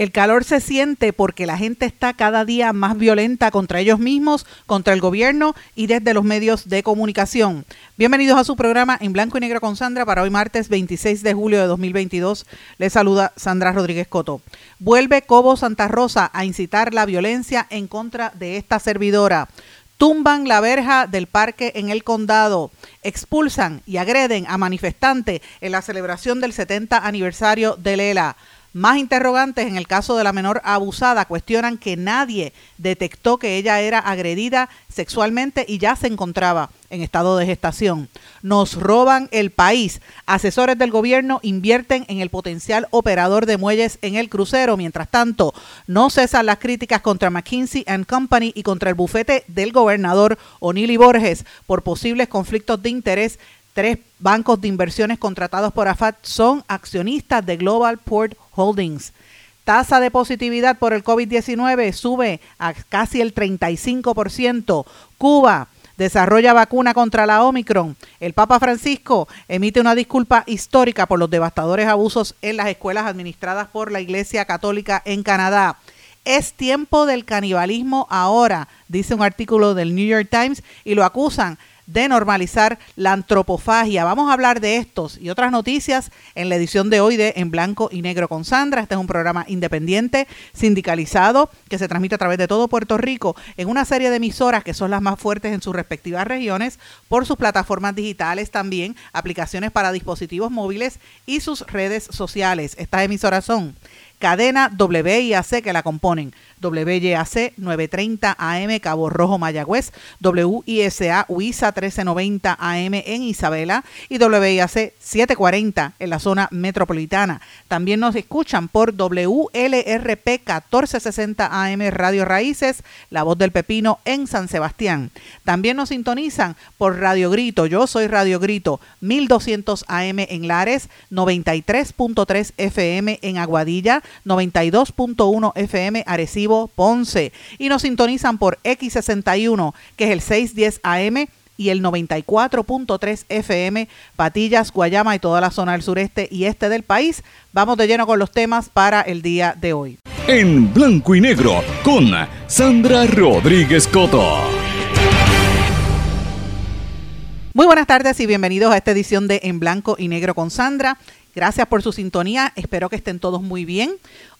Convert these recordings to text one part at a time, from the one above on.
El calor se siente porque la gente está cada día más violenta contra ellos mismos, contra el gobierno y desde los medios de comunicación. Bienvenidos a su programa en blanco y negro con Sandra para hoy martes 26 de julio de 2022. Les saluda Sandra Rodríguez Coto. Vuelve Cobo Santa Rosa a incitar la violencia en contra de esta servidora tumban la verja del parque en el condado, expulsan y agreden a manifestantes en la celebración del 70 aniversario de Lela. Más interrogantes en el caso de la menor abusada cuestionan que nadie detectó que ella era agredida sexualmente y ya se encontraba en estado de gestación. Nos roban el país. Asesores del gobierno invierten en el potencial operador de muelles en el crucero. Mientras tanto, no cesan las críticas contra McKinsey & Company y contra el bufete del gobernador O'Neill Borges por posibles conflictos de interés Tres bancos de inversiones contratados por AFAT son accionistas de Global Port Holdings. Tasa de positividad por el COVID-19 sube a casi el 35%. Cuba desarrolla vacuna contra la Omicron. El Papa Francisco emite una disculpa histórica por los devastadores abusos en las escuelas administradas por la Iglesia Católica en Canadá. Es tiempo del canibalismo ahora, dice un artículo del New York Times, y lo acusan de normalizar la antropofagia. Vamos a hablar de estos y otras noticias en la edición de hoy de En Blanco y Negro con Sandra. Este es un programa independiente, sindicalizado, que se transmite a través de todo Puerto Rico en una serie de emisoras que son las más fuertes en sus respectivas regiones, por sus plataformas digitales también, aplicaciones para dispositivos móviles y sus redes sociales. Estas emisoras son cadena WIAC que la componen. WYAC 930 AM Cabo Rojo Mayagüez, WISA UISA 1390 AM en Isabela y WIAC 740 en la zona metropolitana. También nos escuchan por WLRP 1460 AM Radio Raíces, La Voz del Pepino en San Sebastián. También nos sintonizan por Radio Grito, yo soy Radio Grito 1200 AM en Lares, 93.3 FM en Aguadilla, 92.1 FM Arecibo Ponce. Y nos sintonizan por X61, que es el 610 AM y el 94.3 FM, Patillas, Guayama y toda la zona del sureste y este del país. Vamos de lleno con los temas para el día de hoy. En blanco y negro con Sandra Rodríguez Coto. Muy buenas tardes y bienvenidos a esta edición de En blanco y negro con Sandra. Gracias por su sintonía. Espero que estén todos muy bien.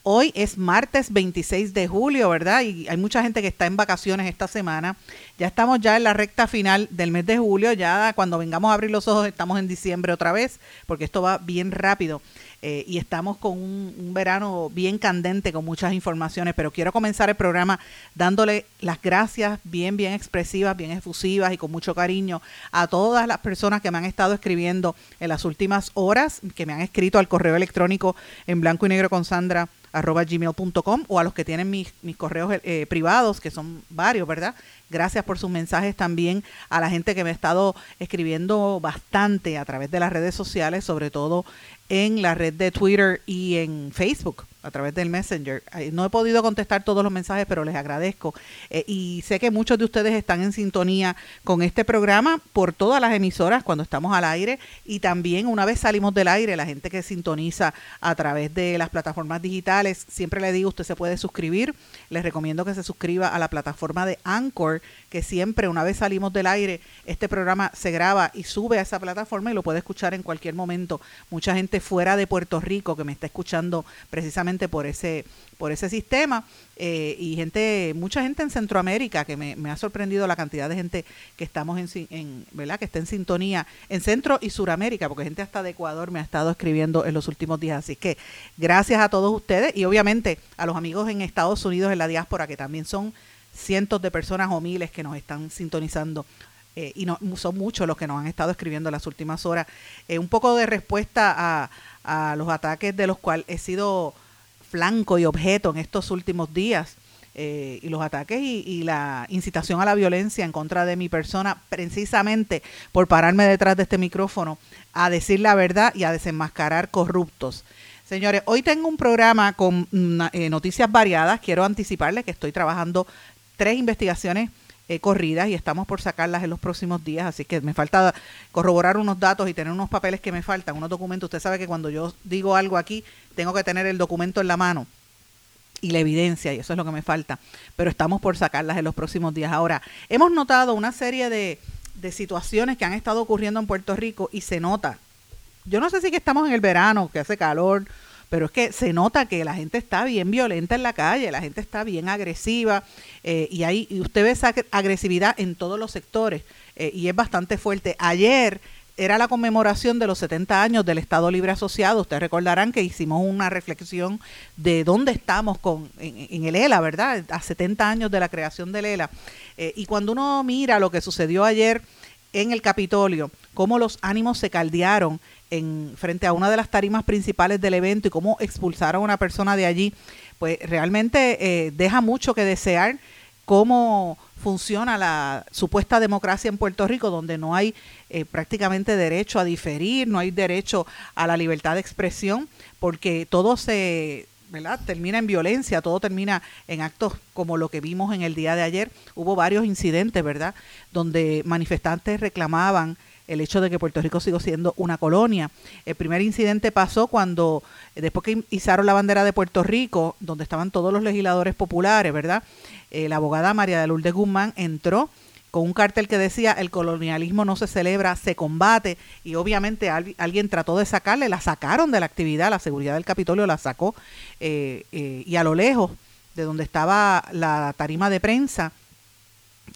Hoy es martes 26 de julio, ¿verdad? Y hay mucha gente que está en vacaciones esta semana. Ya estamos ya en la recta final del mes de julio. Ya cuando vengamos a abrir los ojos estamos en diciembre otra vez, porque esto va bien rápido. Eh, y estamos con un, verano bien candente con muchas informaciones, pero quiero comenzar el programa dándole las gracias bien, bien expresivas, bien efusivas y con mucho cariño a todas las personas que me han estado escribiendo en las últimas horas, que me han escrito al correo electrónico en blanco y negro con Sandra arroba gmail.com o a los que tienen mis, mis correos eh, privados, que son varios, ¿verdad? Gracias por sus mensajes también a la gente que me ha estado escribiendo bastante a través de las redes sociales, sobre todo en la red de Twitter y en Facebook a través del Messenger. No he podido contestar todos los mensajes, pero les agradezco. Eh, y sé que muchos de ustedes están en sintonía con este programa por todas las emisoras cuando estamos al aire y también una vez salimos del aire, la gente que sintoniza a través de las plataformas digitales, siempre le digo, usted se puede suscribir. Les recomiendo que se suscriba a la plataforma de Anchor, que siempre una vez salimos del aire, este programa se graba y sube a esa plataforma y lo puede escuchar en cualquier momento. Mucha gente fuera de Puerto Rico que me está escuchando precisamente por ese, por ese sistema eh, y gente, mucha gente en Centroamérica que me, ha sorprendido la cantidad de gente que estamos en, ¿verdad? Que está en sintonía en Centro y Suramérica, porque gente hasta de Ecuador me ha estado escribiendo en los últimos días. Así que gracias a todos ustedes y obviamente a los amigos en Estados Unidos en la diáspora que también son cientos de personas o miles que nos están sintonizando eh, y no, son muchos los que nos han estado escribiendo en las últimas horas. Eh, un poco de respuesta a, a, los ataques de los cuales he sido flanco y objeto en estos últimos días. Eh, y los ataques y, y, la incitación a la violencia en contra de mi persona, precisamente por pararme detrás de este micrófono a decir la verdad y a desenmascarar corruptos. Señores, hoy tengo un programa con mm, eh, noticias variadas. Quiero anticiparles que estoy trabajando tres investigaciones eh, corridas y estamos por sacarlas en los próximos días, así que me falta corroborar unos datos y tener unos papeles que me faltan, unos documentos. Usted sabe que cuando yo digo algo aquí, tengo que tener el documento en la mano y la evidencia, y eso es lo que me falta, pero estamos por sacarlas en los próximos días. Ahora, hemos notado una serie de, de situaciones que han estado ocurriendo en Puerto Rico y se nota. Yo no sé si que estamos en el verano, que hace calor, pero es que se nota que la gente está bien violenta en la calle, la gente está bien agresiva eh, y ahí y usted ve esa agresividad en todos los sectores eh, y es bastante fuerte. Ayer era la conmemoración de los 70 años del Estado Libre Asociado. Ustedes recordarán que hicimos una reflexión de dónde estamos con, en, el ELA, ¿verdad? A 70 años de la creación del ELA. Eh, y cuando uno mira lo que sucedió ayer en el Capitolio, cómo los ánimos se caldearon en, frente a una de las tarimas principales del evento y cómo expulsaron a una persona de allí, pues realmente eh, deja mucho que desear cómo funciona la supuesta democracia en Puerto Rico, donde no hay eh, prácticamente derecho a diferir, no hay derecho a la libertad de expresión, porque todo se ¿verdad? termina en violencia, todo termina en actos como lo que vimos en el día de ayer. Hubo varios incidentes, ¿verdad?, donde manifestantes reclamaban el hecho de que Puerto Rico sigue siendo una colonia. El primer incidente pasó cuando, eh, después que izaron la bandera de Puerto Rico, donde estaban todos los legisladores populares, ¿verdad? Eh, la abogada María de Lourdes Guzmán entró con un cartel que decía el colonialismo no se celebra, se combate y obviamente alguien trató de sacarle, la sacaron de la actividad, la seguridad del Capitolio la sacó eh, y a lo lejos de donde estaba la tarima de prensa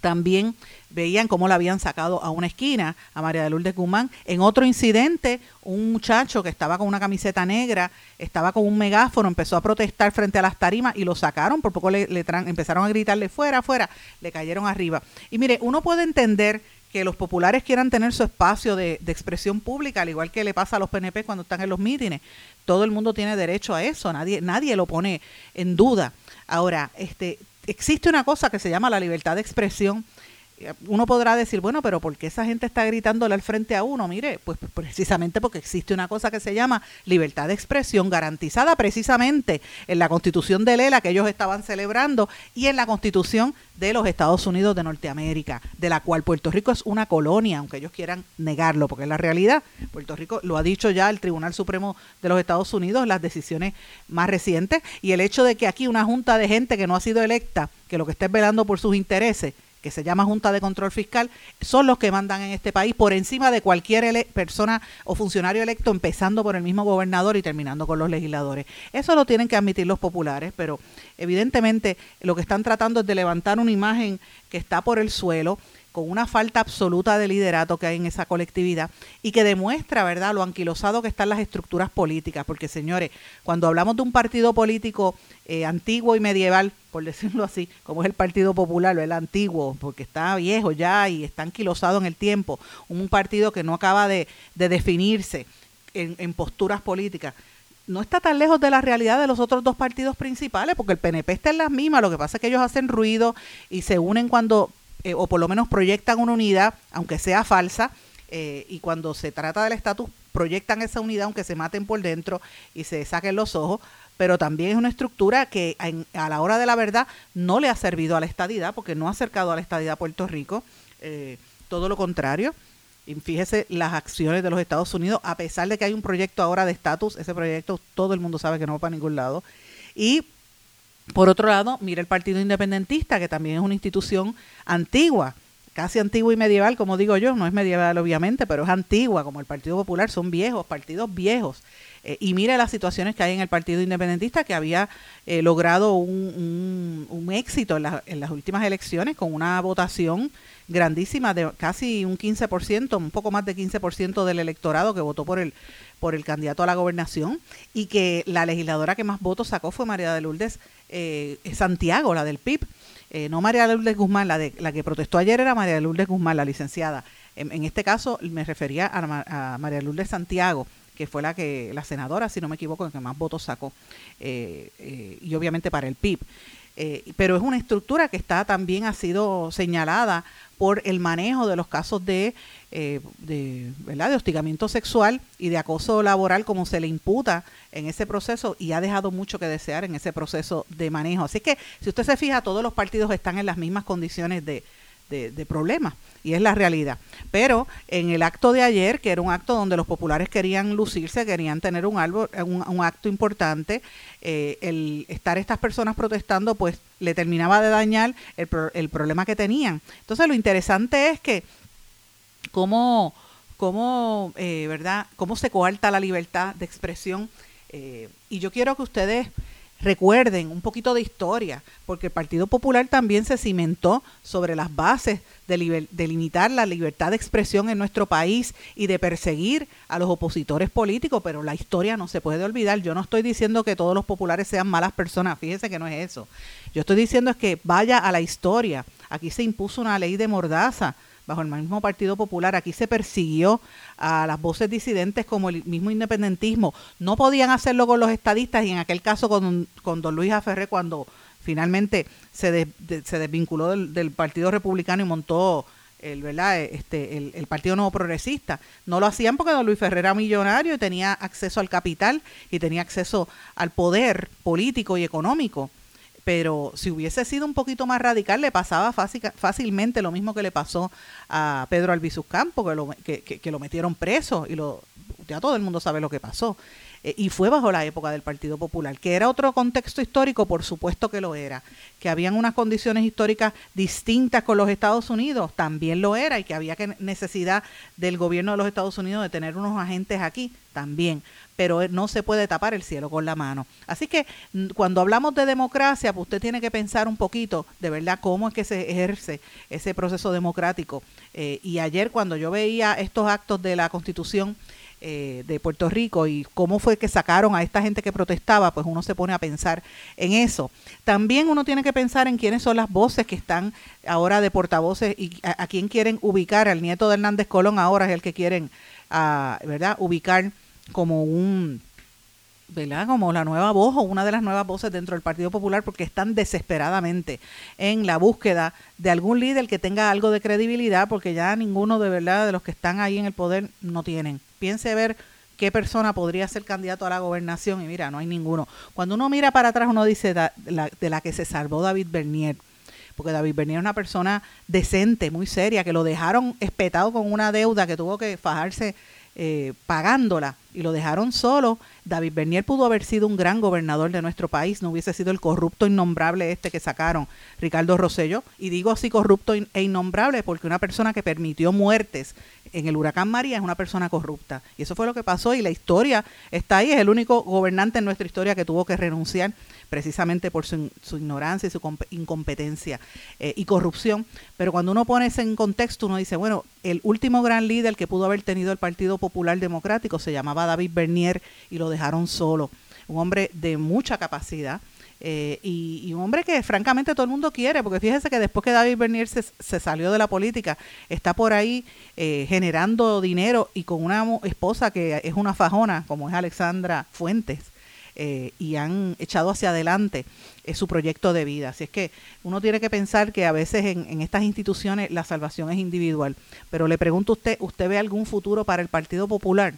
también veían cómo la habían sacado a una esquina a María de Lourdes Guzmán. En otro incidente, un muchacho que estaba con una camiseta negra, estaba con un megáfono, empezó a protestar frente a las tarimas y lo sacaron, por poco le, empezaron a gritarle fuera, fuera, le cayeron arriba. Y mire, uno puede entender que los populares quieran tener su espacio de, de, expresión pública, al igual que le pasa a los PNP cuando están en los mítines. Todo el mundo tiene derecho a eso, nadie, nadie lo pone en duda. Ahora, este, existe una cosa que se llama la libertad de expresión uno podrá decir, bueno, pero ¿por qué esa gente está gritándole al frente a uno? Mire, pues precisamente porque existe una cosa que se llama libertad de expresión garantizada precisamente en la constitución de Lela que ellos estaban celebrando y en la constitución de los Estados Unidos de Norteamérica, de la cual Puerto Rico es una colonia, aunque ellos quieran negarlo, porque es la realidad. Puerto Rico lo ha dicho ya el Tribunal Supremo de los Estados Unidos, las decisiones más recientes, y el hecho de que aquí una junta de gente que no ha sido electa, que lo que esté velando por sus intereses, que se llama Junta de Control Fiscal, son los que mandan en este país por encima de cualquier persona o funcionario electo, empezando por el mismo gobernador y terminando con los legisladores. Eso lo tienen que admitir los populares, pero evidentemente lo que están tratando es de levantar una imagen que está por el suelo con una falta absoluta de liderato que hay en esa colectividad y que demuestra, ¿verdad?, lo anquilosado que están las estructuras políticas, porque señores, cuando hablamos de un partido político eh, antiguo y medieval, por decirlo así, como es el Partido Popular, el antiguo, porque está viejo ya y está anquilosado en el tiempo, un partido que no acaba de, definirse en, en posturas políticas, no está tan lejos de la realidad de los otros dos partidos principales, porque el PNP está en las mismas, lo que pasa es que ellos hacen ruido y se unen cuando eh, o por lo menos proyectan una unidad, aunque sea falsa, eh, y cuando se trata del estatus, proyectan esa unidad aunque se maten por dentro y se saquen los ojos, pero también es una estructura que a la hora de la verdad no le ha servido a la estadidad, porque no ha acercado a la estadidad a Puerto Rico, eh, todo lo contrario. Y fíjese las acciones de los Estados Unidos, a pesar de que hay un proyecto ahora de estatus, ese proyecto todo el mundo sabe que no va para ningún lado. Y por otro lado, mira el Partido Independentista, que también es una institución antigua, casi antigua y medieval, como digo yo, no es medieval obviamente, pero es antigua, como el Partido Popular, son viejos, partidos viejos. Eh, y mira las situaciones que hay en el Partido Independentista, que había eh, logrado un, un, éxito en, en, las últimas elecciones con una votación grandísima de casi un 15%, un poco más de 15% del electorado que votó por el por el candidato a la gobernación y que la legisladora que más votos sacó fue María de Lourdes eh, Santiago, la del PIB. eh, no María Lourdes Guzmán, la, de, la que protestó ayer era María Lourdes Guzmán, la licenciada. En, este caso me refería a, María Lourdes Santiago, que fue la que la senadora, si no me equivoco, que más votos sacó, eh, eh, y obviamente para el PIB. Pero es una estructura que está también ha sido señalada por el manejo de los casos de, de, ¿verdad? de hostigamiento sexual y de acoso laboral como se le imputa en ese proceso y ha dejado mucho que desear en ese proceso de manejo. Así que si usted se fija, todos los partidos están en las mismas condiciones de, de, problemas y es la realidad. Pero en el acto de ayer, que era un acto donde los populares querían lucirse, querían tener un, un, acto importante, eh, el estar estas personas protestando pues le terminaba de dañar el, el problema que tenían. Entonces lo interesante es que cómo, cómo, eh, ¿verdad? cómo se coarta la libertad de expresión eh, y yo quiero que ustedes recuerden un poquito de historia, porque el Partido Popular también se cimentó sobre las bases de, limitar la libertad de expresión en nuestro país y de perseguir a los opositores políticos, pero la historia no se puede olvidar. Yo no estoy diciendo que todos los populares sean malas personas, fíjense que no es eso. Yo estoy diciendo es que vaya a la historia. Aquí se impuso una ley de mordaza bajo el mismo Partido Popular. Aquí se persiguió a las voces disidentes como el mismo independentismo. No podían hacerlo con los estadistas y en aquel caso con, con don Luis Aferré cuando finalmente se, se desvinculó del, Partido Republicano y montó el, ¿verdad? Este, el, Partido Nuevo Progresista. No lo hacían porque don Luis Ferrer era millonario y tenía acceso al capital y tenía acceso al poder político y económico pero si hubiese sido un poquito más radical le pasaba fácilmente lo mismo que le pasó a Pedro Albizu Campo, que lo, que, lo metieron preso y lo, ya todo el mundo sabe lo que pasó. Eh, y fue bajo la época del Partido Popular, que era otro contexto histórico, por supuesto que lo era, que habían unas condiciones históricas distintas con los Estados Unidos, también lo era, y que había que necesidad del gobierno de los Estados Unidos de tener unos agentes aquí, también pero no se puede tapar el cielo con la mano. Así que cuando hablamos de democracia, pues usted tiene que pensar un poquito de verdad cómo es que se ejerce ese proceso democrático. Eh, y ayer cuando yo veía estos actos de la Constitución, eh, de Puerto Rico y cómo fue que sacaron a esta gente que protestaba, pues uno se pone a pensar en eso. También uno tiene que pensar en quiénes son las voces que están ahora de portavoces y a, quién quieren ubicar. Al nieto de Hernández Colón ahora es el que quieren, ah, ¿verdad?, ubicar como un ¿verdad? como la nueva voz o una de las nuevas voces dentro del Partido Popular porque están desesperadamente en la búsqueda de algún líder que tenga algo de credibilidad porque ya ninguno de verdad de los que están ahí en el poder no tienen. Piense ver qué persona podría ser candidato a la gobernación y mira, no hay ninguno. Cuando uno mira para atrás uno dice de la, que se salvó David Bernier porque David Bernier es una persona decente, muy seria, que lo dejaron espetado con una deuda que tuvo que fajarse eh, pagándola y lo dejaron solo, David Bernier pudo haber sido un gran gobernador de nuestro país, no hubiese sido el corrupto innombrable este que sacaron Ricardo Rosello. Y digo así corrupto e innombrable porque una persona que permitió muertes en el huracán María es una persona corrupta. Y eso fue lo que pasó y la historia está ahí, es el único gobernante en nuestra historia que tuvo que renunciar precisamente por su, ignorancia y su incompetencia eh, y corrupción. Pero cuando uno pone eso en contexto, uno dice, bueno, el último gran líder que pudo haber tenido el Partido Popular Democrático se llamaba David Bernier y lo dejaron solo. Un hombre de mucha capacidad. Eh, y, un hombre que francamente todo el mundo quiere, porque fíjese que después que David Bernier se, salió de la política, está por ahí eh, generando dinero y con una esposa que es una fajona, como es Alexandra Fuentes. Eh, y han echado hacia adelante eh, su proyecto de vida. Así es que uno tiene que pensar que a veces en, estas instituciones la salvación es individual. Pero le pregunto a usted, ¿usted ve algún futuro para el Partido Popular?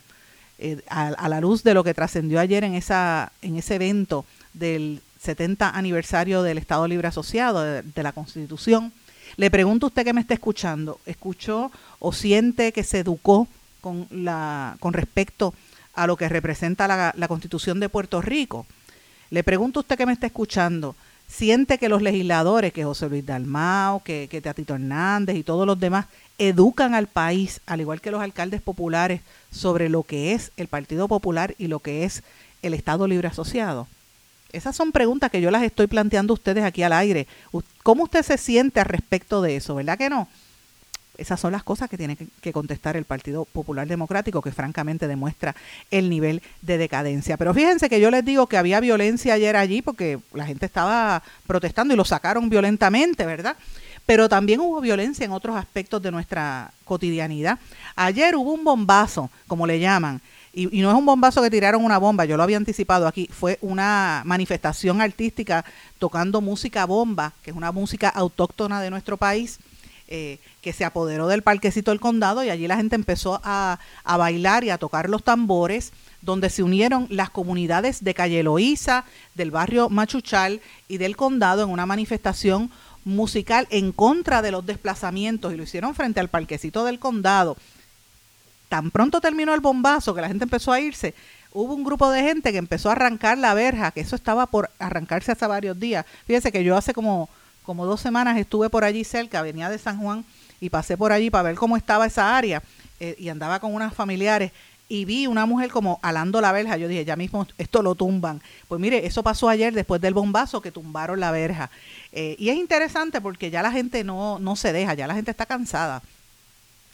Eh, a, la luz de lo que trascendió ayer en, esa, en ese evento del 70 aniversario del Estado Libre Asociado, de, la Constitución. Le pregunto a usted que me está escuchando, ¿escuchó o siente que se educó con, la, con respecto a lo que representa la, Constitución de Puerto Rico. Le pregunto a usted que me está escuchando, ¿siente que los legisladores, que José Luis Dalmao, que, que Teatito Hernández y todos los demás, educan al país, al igual que los alcaldes populares, sobre lo que es el Partido Popular y lo que es el Estado Libre Asociado? Esas son preguntas que yo las estoy planteando a ustedes aquí al aire. ¿Cómo usted se siente al respecto de eso? ¿Verdad que no? Esas son las cosas que tiene que contestar el Partido Popular Democrático, que francamente demuestra el nivel de decadencia. Pero fíjense que yo les digo que había violencia ayer allí porque la gente estaba protestando y lo sacaron violentamente, ¿verdad? Pero también hubo violencia en otros aspectos de nuestra cotidianidad. Ayer hubo un bombazo, como le llaman, y, no es un bombazo que tiraron una bomba, yo lo había anticipado aquí, fue una manifestación artística tocando música bomba, que es una música autóctona de nuestro país, eh, que se apoderó del parquecito del condado y allí la gente empezó a, a, bailar y a tocar los tambores, donde se unieron las comunidades de Calle Loíza, del barrio Machuchal y del condado en una manifestación musical en contra de los desplazamientos y lo hicieron frente al parquecito del condado tan pronto terminó el bombazo, que la gente empezó a irse, hubo un grupo de gente que empezó a arrancar la verja, que eso estaba por arrancarse hace varios días. Fíjense que yo hace como, como dos semanas estuve por allí cerca, venía de San Juan, y pasé por allí para ver cómo estaba esa área, eh, y andaba con unas familiares, y vi una mujer como alando la verja. Yo dije, ya mismo esto lo tumban. Pues mire, eso pasó ayer después del bombazo que tumbaron la verja. Eh, y es interesante porque ya la gente no, no se deja, ya la gente está cansada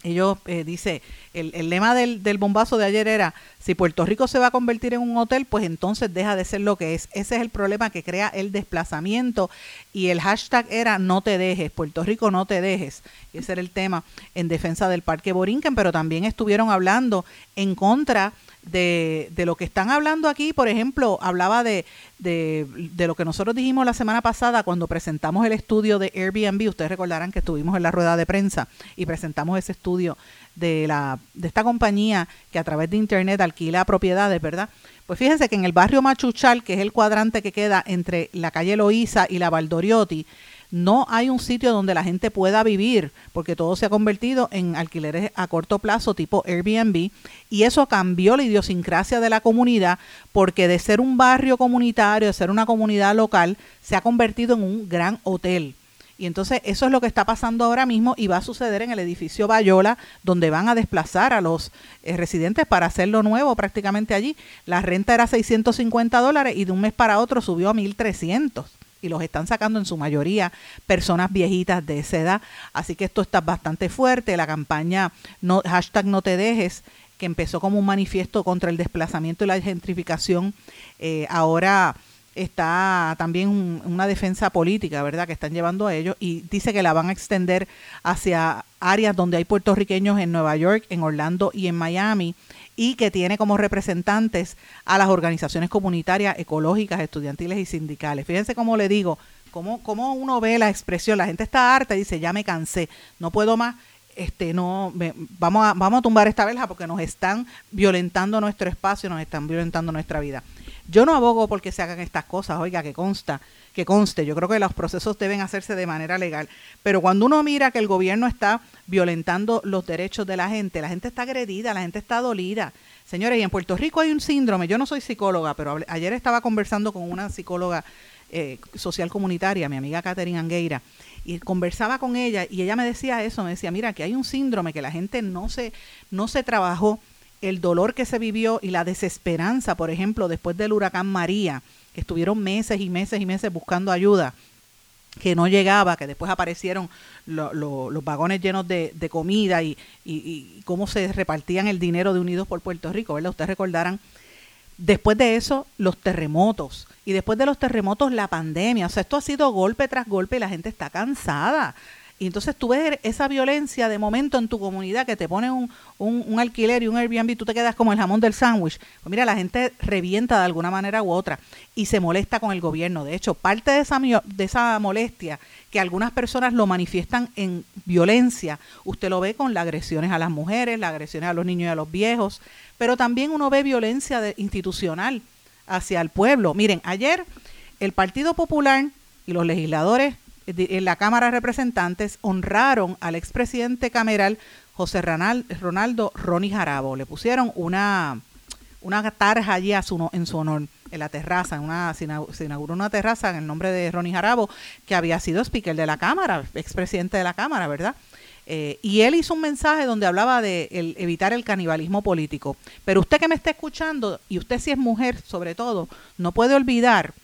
ellos eh, dice el, el lema del, del, bombazo de ayer era si Puerto Rico se va a convertir en un hotel pues entonces deja de ser lo que es. Ese es el problema que crea el desplazamiento y el hashtag era no te dejes Puerto Rico no te dejes. Ese era el tema en defensa del parque Borinquen pero también estuvieron hablando en contra de, de, lo que están hablando aquí, por ejemplo, hablaba de, de, de, lo que nosotros dijimos la semana pasada cuando presentamos el estudio de Airbnb. Ustedes recordarán que estuvimos en la rueda de prensa y presentamos ese estudio de, la, de esta compañía que a través de Internet alquila propiedades, ¿verdad? Pues fíjense que en el barrio Machuchal, que es el cuadrante que queda entre la calle Loíza y la Valdoriotti, no hay un sitio donde la gente pueda vivir, porque todo se ha convertido en alquileres a corto plazo tipo Airbnb, y eso cambió la idiosincrasia de la comunidad, porque de ser un barrio comunitario, de ser una comunidad local, se ha convertido en un gran hotel. Y entonces eso es lo que está pasando ahora mismo y va a suceder en el edificio Bayola, donde van a desplazar a los eh, residentes para hacerlo nuevo prácticamente allí. La renta era 650 dólares y de un mes para otro subió a 1.300 y los están sacando en su mayoría personas viejitas de esa edad. Así que esto está bastante fuerte. La campaña no, hashtag no te dejes, que empezó como un manifiesto contra el desplazamiento y la gentrificación, eh, ahora está también una defensa política, ¿verdad?, que están llevando a ellos y dice que la van a extender hacia áreas donde hay puertorriqueños en Nueva York, en Orlando y en Miami y que tiene como representantes a las organizaciones comunitarias, ecológicas, estudiantiles y sindicales. Fíjense cómo le digo, cómo, cómo uno ve la expresión, la gente está harta y dice, ya me cansé, no puedo más, este no vamos a vamos a tumbar esta verja porque nos están violentando nuestro espacio, nos están violentando nuestra vida. Yo no abogo porque se hagan estas cosas, oiga, que consta, que conste. Yo creo que los procesos deben hacerse de manera legal. Pero cuando uno mira que el gobierno está violentando los derechos de la gente, la gente está agredida, la gente está dolida. Señores, y en Puerto Rico hay un síndrome, yo no soy psicóloga, pero ayer estaba conversando con una psicóloga eh, social comunitaria, mi amiga Catherine Angueira, y conversaba con ella y ella me decía eso, me decía, mira, que hay un síndrome que la gente no se, no se trabajó el dolor que se vivió y la desesperanza, por ejemplo, después del huracán María, que estuvieron meses y meses y meses buscando ayuda, que no llegaba, que después aparecieron los vagones llenos de, comida y, y, cómo se repartían el dinero de Unidos por Puerto Rico, ¿verdad? Ustedes recordarán. Después de eso, los terremotos. Y después de los terremotos, la pandemia. O sea, esto ha sido golpe tras golpe y la gente está cansada. Y entonces tú ves esa violencia de momento en tu comunidad que te pone un, un, alquiler y un Airbnb, tú te quedas como el jamón del sándwich. Pues mira, la gente revienta de alguna manera u otra y se molesta con el gobierno. De hecho, parte de esa, de esa molestia que algunas personas lo manifiestan en violencia, usted lo ve con las agresiones a las mujeres, las agresiones a los niños y a los viejos, pero también uno ve violencia institucional hacia el pueblo. Miren, ayer el Partido Popular y los legisladores en la Cámara de Representantes honraron al expresidente cameral José Ronaldo Ronnie Jarabo. Le pusieron una, una tarja allí a su, en su honor, en la terraza, en una, se inauguró una terraza en el nombre de Ronnie Jarabo, que había sido speaker de la Cámara, expresidente de la Cámara, ¿verdad? Eh, y él hizo un mensaje donde hablaba de evitar el canibalismo político. Pero usted que me está escuchando, y usted si es mujer sobre todo, no puede olvidar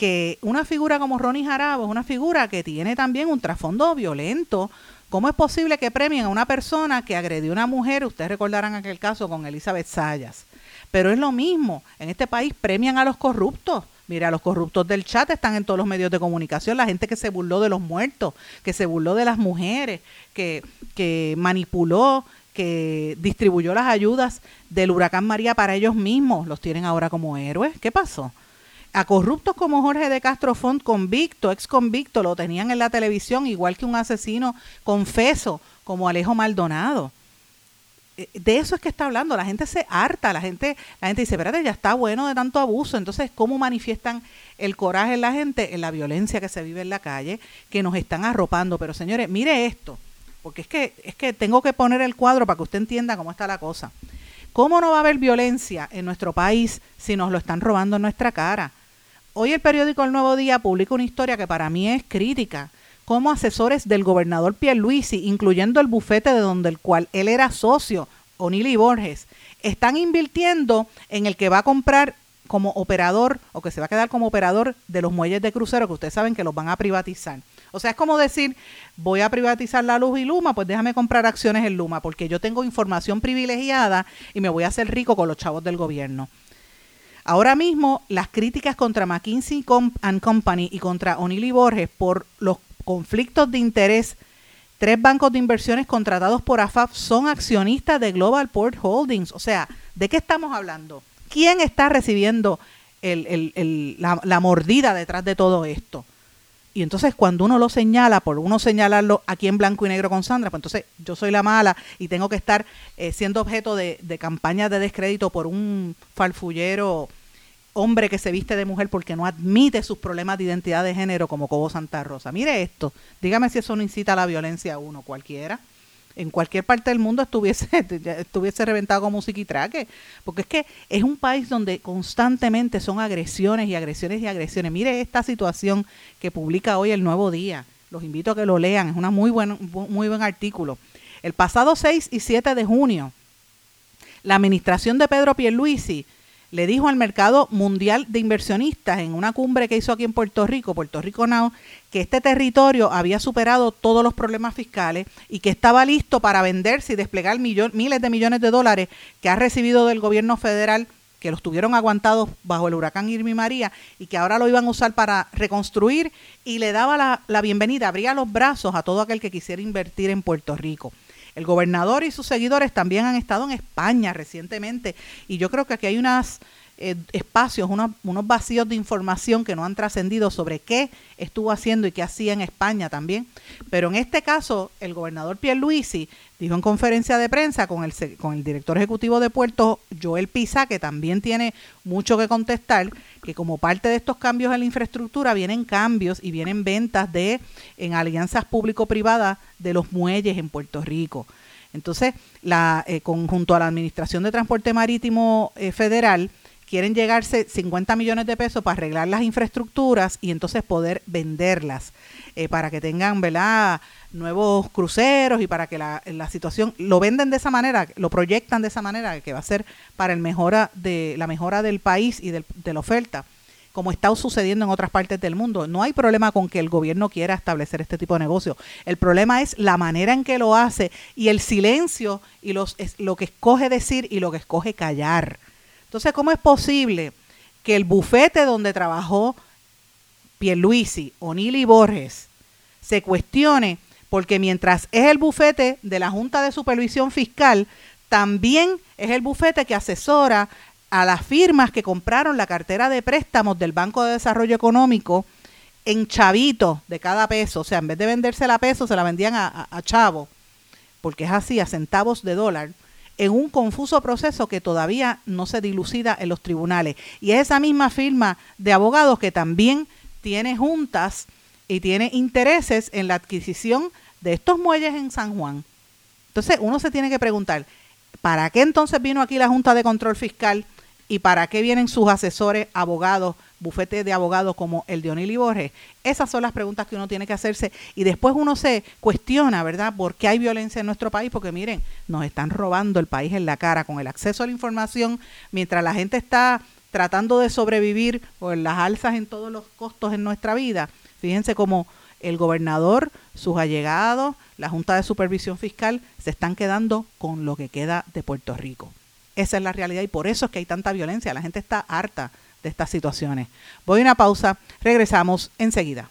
que una figura como Ronnie Jarabo es una figura que tiene también un trasfondo violento ¿Cómo es posible que premien a una persona que agredió a una mujer? Ustedes recordarán aquel caso con Elizabeth Sayas. Pero es lo mismo, en este país premian a los corruptos. Mira, los corruptos del chat están en todos los medios de comunicación, la gente que se burló de los muertos, que se burló de las mujeres, que, que manipuló, que distribuyó las ayudas del huracán María para ellos mismos, los tienen ahora como héroes. ¿Qué pasó? A corruptos como Jorge de Castro Font, convicto, ex convicto, lo tenían en la televisión, igual que un asesino confeso como Alejo Maldonado. Eh, de eso es que está hablando. La gente se harta, la gente, la gente dice, espérate, ya está bueno de tanto abuso. Entonces, ¿cómo manifiestan el coraje en la gente? En la violencia que se vive en la calle, que nos están arropando. Pero señores, mire esto, porque es que, es que tengo que poner el cuadro para que usted entienda cómo está la cosa. ¿Cómo no va a haber violencia en nuestro país si nos lo están robando en nuestra cara? Hoy el periódico El Nuevo Día publica una historia que para mí es crítica como asesores del gobernador Pierluisi, incluyendo el bufete de donde el cual él era socio, Onili Borges, están invirtiendo en el que va a comprar como operador o que se va a quedar como operador de los muelles de crucero que ustedes saben que los van a privatizar. O sea, es como decir, voy a privatizar la luz y Luma, pues déjame comprar acciones en Luma, porque yo tengo información privilegiada y me voy a hacer rico con los chavos del gobierno. Ahora mismo, las críticas contra McKinsey Company y contra Onili Borges por los conflictos de interés, tres bancos de inversiones contratados por AFAP son accionistas de Global Port Holdings. O sea, ¿de qué estamos hablando? ¿Quién está recibiendo la, mordida detrás de todo esto? Y entonces cuando uno lo señala, por uno señalarlo aquí en blanco y negro con Sandra, pues entonces yo soy la mala y tengo que estar eh, siendo objeto de, de campañas de descrédito por un falfullero hombre que se viste de mujer porque no admite sus problemas de identidad de género como Cobo Santa Rosa. Mire esto, dígame si eso no incita a la violencia a uno, cualquiera. En cualquier parte del mundo estuviese, estuviese reventado como traque porque es que es un país donde constantemente son agresiones y agresiones y agresiones. Mire esta situación que publica hoy el Nuevo Día. Los invito a que lo lean, es una muy buen, muy buen artículo. El pasado 6 y 7 de junio, la administración de Pedro Pierluisi le dijo al mercado mundial de inversionistas en una cumbre que hizo aquí en Puerto Rico, Puerto Rico Now, que este territorio había superado todos los problemas fiscales y que estaba listo para venderse y desplegar miles de millones de dólares que ha recibido del gobierno federal que los tuvieron aguantados bajo el huracán Irma y María y que ahora lo iban a usar para reconstruir y le daba la, la bienvenida, abría los brazos a todo aquel que quisiera invertir en Puerto Rico. El gobernador y sus seguidores también han estado en España recientemente y yo creo que aquí hay unos eh, espacios, unos, unos vacíos de información que no han trascendido sobre qué estuvo haciendo y qué hacía en España también. Pero en este caso, el gobernador Pierluisi dijo en conferencia de prensa con el, con el director ejecutivo de Puerto, Joel Pisa, que también tiene mucho que contestar, que como parte de estos cambios en la infraestructura vienen cambios y vienen ventas de en alianzas público-privadas de los muelles en Puerto Rico. Entonces, la, eh, conjunto a la Administración de Transporte Marítimo eh, Federal, quieren llegarse 50 millones de pesos para arreglar las infraestructuras y entonces poder venderlas eh, para que tengan, ¿verdad? nuevos cruceros y para que la, situación lo venden de esa manera, lo proyectan de esa manera, que va a ser para el de la mejora del país y de la oferta, como está sucediendo en otras partes del mundo. No hay problema con que el gobierno quiera establecer este tipo de negocio. El problema es la manera en que lo hace y el silencio y los, lo que escoge decir y lo que escoge callar. Entonces, ¿cómo es posible que el bufete donde trabajó Pierluisi, O'Neill y Borges se cuestione porque mientras es el bufete de la Junta de Supervisión Fiscal, también es el bufete que asesora a las firmas que compraron la cartera de préstamos del Banco de Desarrollo Económico en chavitos de cada peso. O sea, en vez de vendérsela a peso, se la vendían a, chavo, porque es así, a centavos de dólar, en un confuso proceso que todavía no se dilucida en los tribunales. Y es esa misma firma de abogados que también tiene juntas y tiene intereses en la adquisición de estos muelles en San Juan. Entonces uno se tiene que preguntar, ¿para qué entonces vino aquí la Junta de Control Fiscal y para qué vienen sus asesores, abogados, bufetes de abogados como el de Onili Borges? Esas son las preguntas que uno tiene que hacerse y después uno se cuestiona, ¿verdad? ¿Por qué hay violencia en nuestro país? Porque miren, nos están robando el país en la cara con el acceso a la información mientras la gente está tratando de sobrevivir por las alzas en todos los costos en nuestra vida Fíjense cómo el gobernador, sus allegados, la Junta de Supervisión Fiscal se están quedando con lo que queda de Puerto Rico. Esa es la realidad y por eso es que hay tanta violencia. La gente está harta de estas situaciones. Voy a una pausa, regresamos enseguida.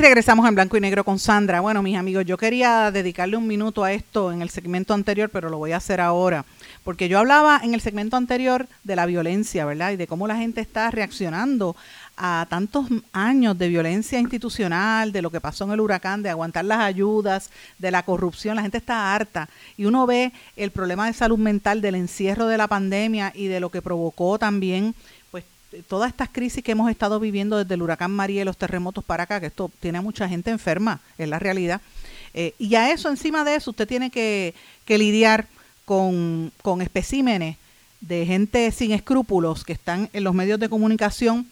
Regresamos en blanco y negro con Sandra. Bueno, mis amigos, yo quería dedicarle un minuto a esto en el segmento anterior, pero lo voy a hacer ahora. Porque yo hablaba en el segmento anterior de la violencia, ¿verdad? Y de cómo la gente está reaccionando a tantos años de violencia institucional, de lo que pasó en el huracán, de aguantar las ayudas, de la corrupción, la gente está harta. Y uno ve el problema de salud mental del encierro de la pandemia y de lo que provocó también todas estas crisis que hemos estado viviendo desde el huracán María y los terremotos para acá, que esto tiene a mucha gente enferma, es la realidad. Eh, y a eso, encima de eso, usted tiene que, lidiar con, con especímenes de gente sin escrúpulos que están en los medios de comunicación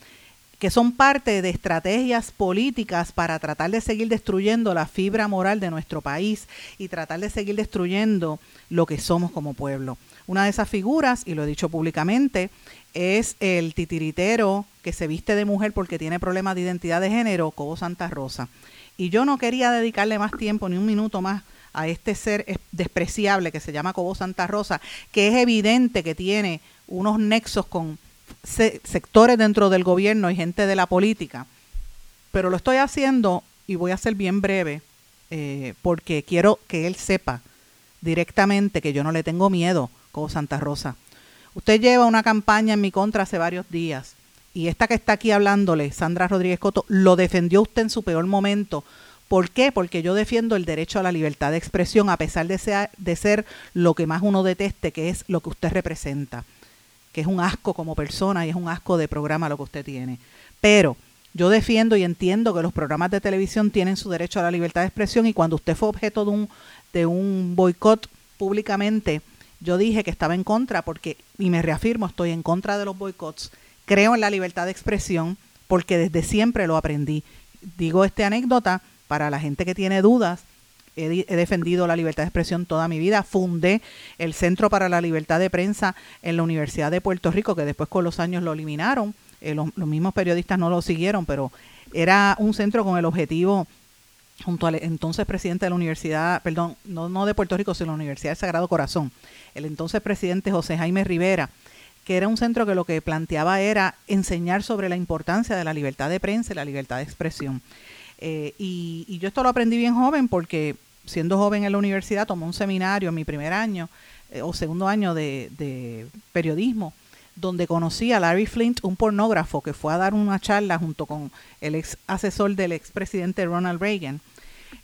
que son parte de estrategias políticas para tratar de seguir destruyendo la fibra moral de nuestro país y tratar de seguir destruyendo lo que somos como pueblo. Una de esas figuras, y lo he dicho públicamente, es el titiritero que se viste de mujer porque tiene problemas de identidad de género, Cobo Santa Rosa. Y yo no quería dedicarle más tiempo, ni un minuto más, a este ser despreciable que se llama Cobo Santa Rosa, que es evidente que tiene unos nexos con sectores dentro del gobierno y gente de la política. Pero lo estoy haciendo y voy a ser bien breve eh, porque quiero que él sepa directamente que yo no le tengo miedo, Cobo Santa Rosa. Usted lleva una campaña en mi contra hace varios días y esta que está aquí hablándole, Sandra Rodríguez Coto, lo defendió usted en su peor momento. ¿Por qué? Porque yo defiendo el derecho a la libertad de expresión a pesar de de ser lo que más uno deteste, que es lo que usted representa, que es un asco como persona y es un asco de programa lo que usted tiene. Pero yo defiendo y entiendo que los programas de televisión tienen su derecho a la libertad de expresión y cuando usted fue objeto de un, de un boicot públicamente, yo dije que estaba en contra porque, y me reafirmo, estoy en contra de los boicots, creo en la libertad de expresión porque desde siempre lo aprendí. Digo esta anécdota para la gente que tiene dudas. He, defendido la libertad de expresión toda mi vida. Fundé el Centro para la Libertad de Prensa en la Universidad de Puerto Rico, que después con los años lo eliminaron. Eh, los mismos periodistas no lo siguieron, pero era un centro con el objetivo junto al entonces presidente de la universidad, perdón, no, no de Puerto Rico, sino la Universidad del Sagrado Corazón, el entonces presidente José Jaime Rivera, que era un centro que lo que planteaba era enseñar sobre la importancia de la libertad de prensa y la libertad de expresión. Eh, y, yo esto lo aprendí bien joven porque siendo joven en la universidad tomé un seminario en mi primer año eh, o segundo año de, de periodismo donde conocí a Larry Flint, un pornógrafo que fue a dar una charla junto con el ex asesor del expresidente Ronald Reagan.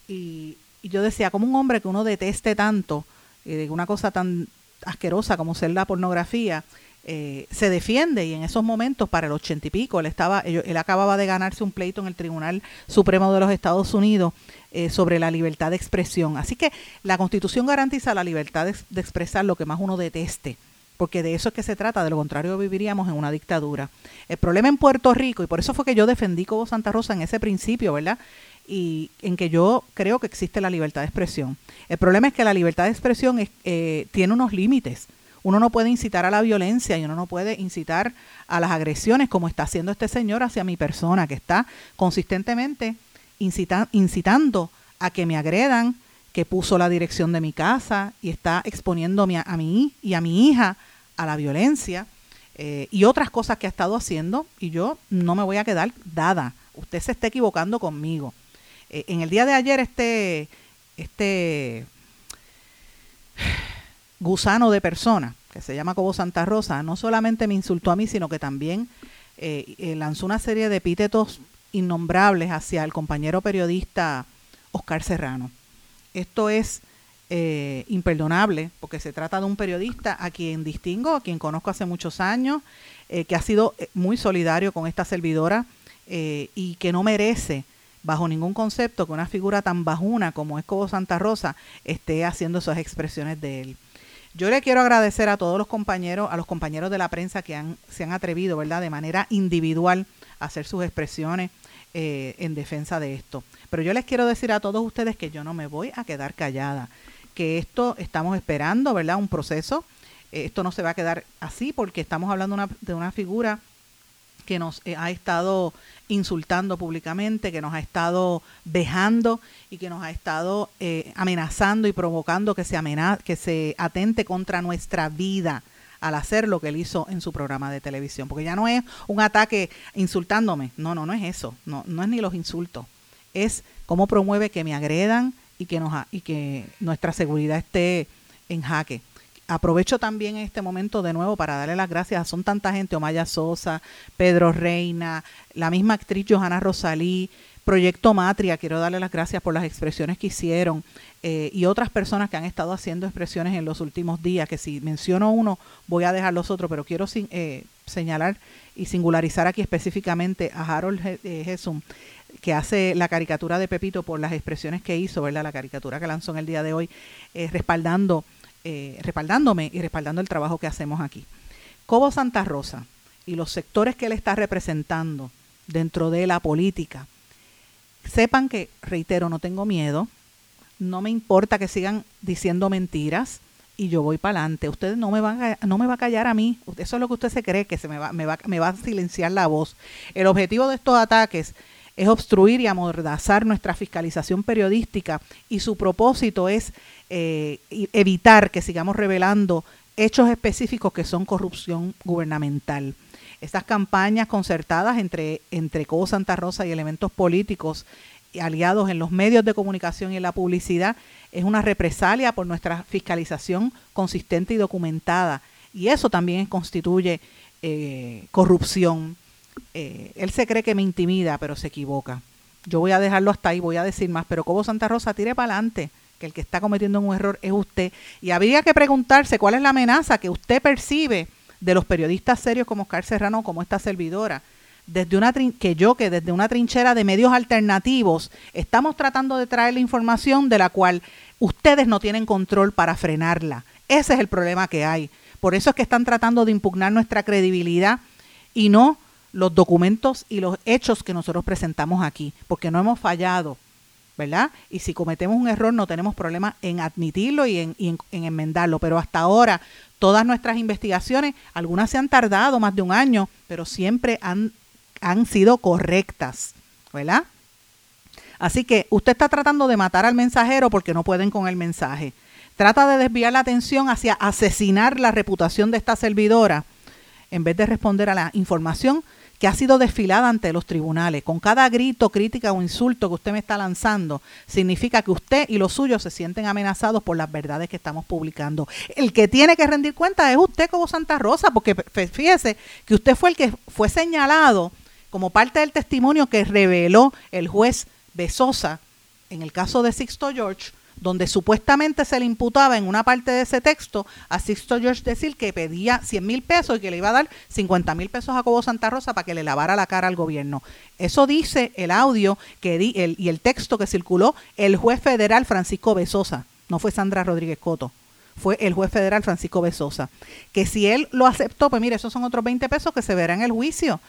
Y, yo decía, como un hombre que uno deteste tanto, eh, una cosa tan asquerosa como ser la pornografía, eh, se defiende y en esos momentos, para el ochenta y pico, él, estaba, él, acababa de ganarse un pleito en el Tribunal Supremo de los Estados Unidos eh, sobre la libertad de expresión. Así que la Constitución garantiza la libertad de expresar lo que más uno deteste porque de eso es que se trata, de lo contrario viviríamos en una dictadura. El problema en Puerto Rico, y por eso fue que yo defendí como Santa Rosa en ese principio, ¿verdad? Y en que yo creo que existe la libertad de expresión. El problema es que la libertad de expresión eh, tiene unos límites. Uno no puede incitar a la violencia y uno no puede incitar a las agresiones como está haciendo este señor hacia mi persona, que está consistentemente incitando a que me agredan, que puso la dirección de mi casa y está exponiendo a mí y a mi hija a la violencia eh, y otras cosas que ha estado haciendo y yo no me voy a quedar dada. Usted se está equivocando conmigo. Eh, en el día de ayer este, este gusano de persona que se llama Cobo Santa Rosa no solamente me insultó a mí, sino que también eh, lanzó una serie de epítetos innombrables hacia el compañero periodista Oscar Serrano. Esto es eh, imperdonable porque se trata de un periodista a quien distingo, a quien conozco hace muchos años, eh, que ha sido eh, muy solidario con esta servidora y que no merece bajo ningún concepto que una figura tan bajuna como es Cobo Santa Rosa esté haciendo esas expresiones de él. Yo le quiero agradecer a todos los compañeros, a los compañeros de la prensa que han, se han atrevido, ¿verdad?, de manera individual a hacer sus expresiones eh, en defensa de esto. Pero yo les quiero decir a todos ustedes que yo no me voy a quedar callada, que esto estamos esperando, ¿verdad?, un proceso. esto no se va a quedar así porque estamos hablando una, de una figura que nos eh, ha estado insultando públicamente, que nos ha estado dejando y que nos ha estado eh, amenazando y provocando que se, que se atente contra nuestra vida al hacer lo que él hizo en su programa de televisión. Porque ya no es un ataque insultándome. No, no, no es eso. No, no es ni los insultos. Es cómo promueve que me agredan y que, nos, y que nuestra seguridad esté en jaque aprovecho también este momento de nuevo para darle las gracias. Son tanta gente, Omaya Sosa, Pedro Reina, la misma actriz Johanna Rosalí, Proyecto Matria, quiero darle las gracias por las expresiones que hicieron eh, y otras personas que han estado haciendo expresiones en los últimos días, que si menciono uno voy a dejar los otros, pero quiero eh, señalar y singularizar aquí específicamente a Harold Jesum, eh, que hace la caricatura de Pepito por las expresiones que hizo, ¿verdad? La caricatura que lanzó en el día de hoy, respaldando eh, respaldándome y respaldando el trabajo que hacemos aquí. Cobo Santa Rosa y los sectores que él está representando dentro de la política, sepan que, reitero, no tengo miedo, no me importa que sigan diciendo mentiras y yo voy para adelante. Usted no me, va a, no me va a callar a mí. Eso es lo que usted se cree, que se me va, me, va, me va a silenciar la voz. El objetivo de estos ataques es obstruir y amordazar nuestra fiscalización periodística y su propósito es eh, evitar que sigamos revelando hechos específicos que son corrupción gubernamental. Estas campañas concertadas entre, entre Cobo Santa Rosa y elementos políticos aliados en los medios de comunicación y en la publicidad es una represalia por nuestra fiscalización consistente y documentada. Y eso también constituye eh, corrupción. Eh, él se cree que me intimida, pero se equivoca. Yo voy a dejarlo hasta ahí, voy a decir más, pero Cobo Santa Rosa, tire para adelante, que el que está cometiendo un error es usted. Y habría que preguntarse cuál es la amenaza que usted percibe de los periodistas serios como Oscar Serrano, como esta servidora, desde una que yo que desde una trinchera de medios alternativos estamos tratando de traer la información de la cual ustedes no tienen control para frenarla. Ese es el problema que hay. Por eso es que están tratando de impugnar nuestra credibilidad y no los documentos y los hechos que nosotros presentamos aquí, porque no hemos fallado, ¿verdad? Y si cometemos un error no tenemos problema en admitirlo y en, en, enmendarlo, pero hasta ahora todas nuestras investigaciones, algunas se han tardado más de un año, pero siempre han, han sido correctas, ¿verdad? Así que usted está tratando de matar al mensajero porque no pueden con el mensaje. Trata de desviar la atención hacia asesinar la reputación de esta servidora en vez de responder a la información que ha sido desfilada ante los tribunales, con cada grito, crítica o insulto que usted me está lanzando, significa que usted y los suyos se sienten amenazados por las verdades que estamos publicando. El que tiene que rendir cuenta es usted como Santa Rosa, porque fíjese que usted fue el que fue señalado como parte del testimonio que reveló el juez Besosa en el caso de Sixto George donde supuestamente se le imputaba en una parte de ese texto a Sixto George decir que pedía 100 mil pesos y que le iba a dar 50 mil pesos a Cobo Santa Rosa para que le lavara la cara al gobierno. Eso dice el audio que di, el, y el texto que circuló el juez federal Francisco Besosa, no fue Sandra Rodríguez Coto fue el juez federal Francisco Besosa. Que si él lo aceptó, pues mire, esos son otros 20 pesos que se verán en el juicio.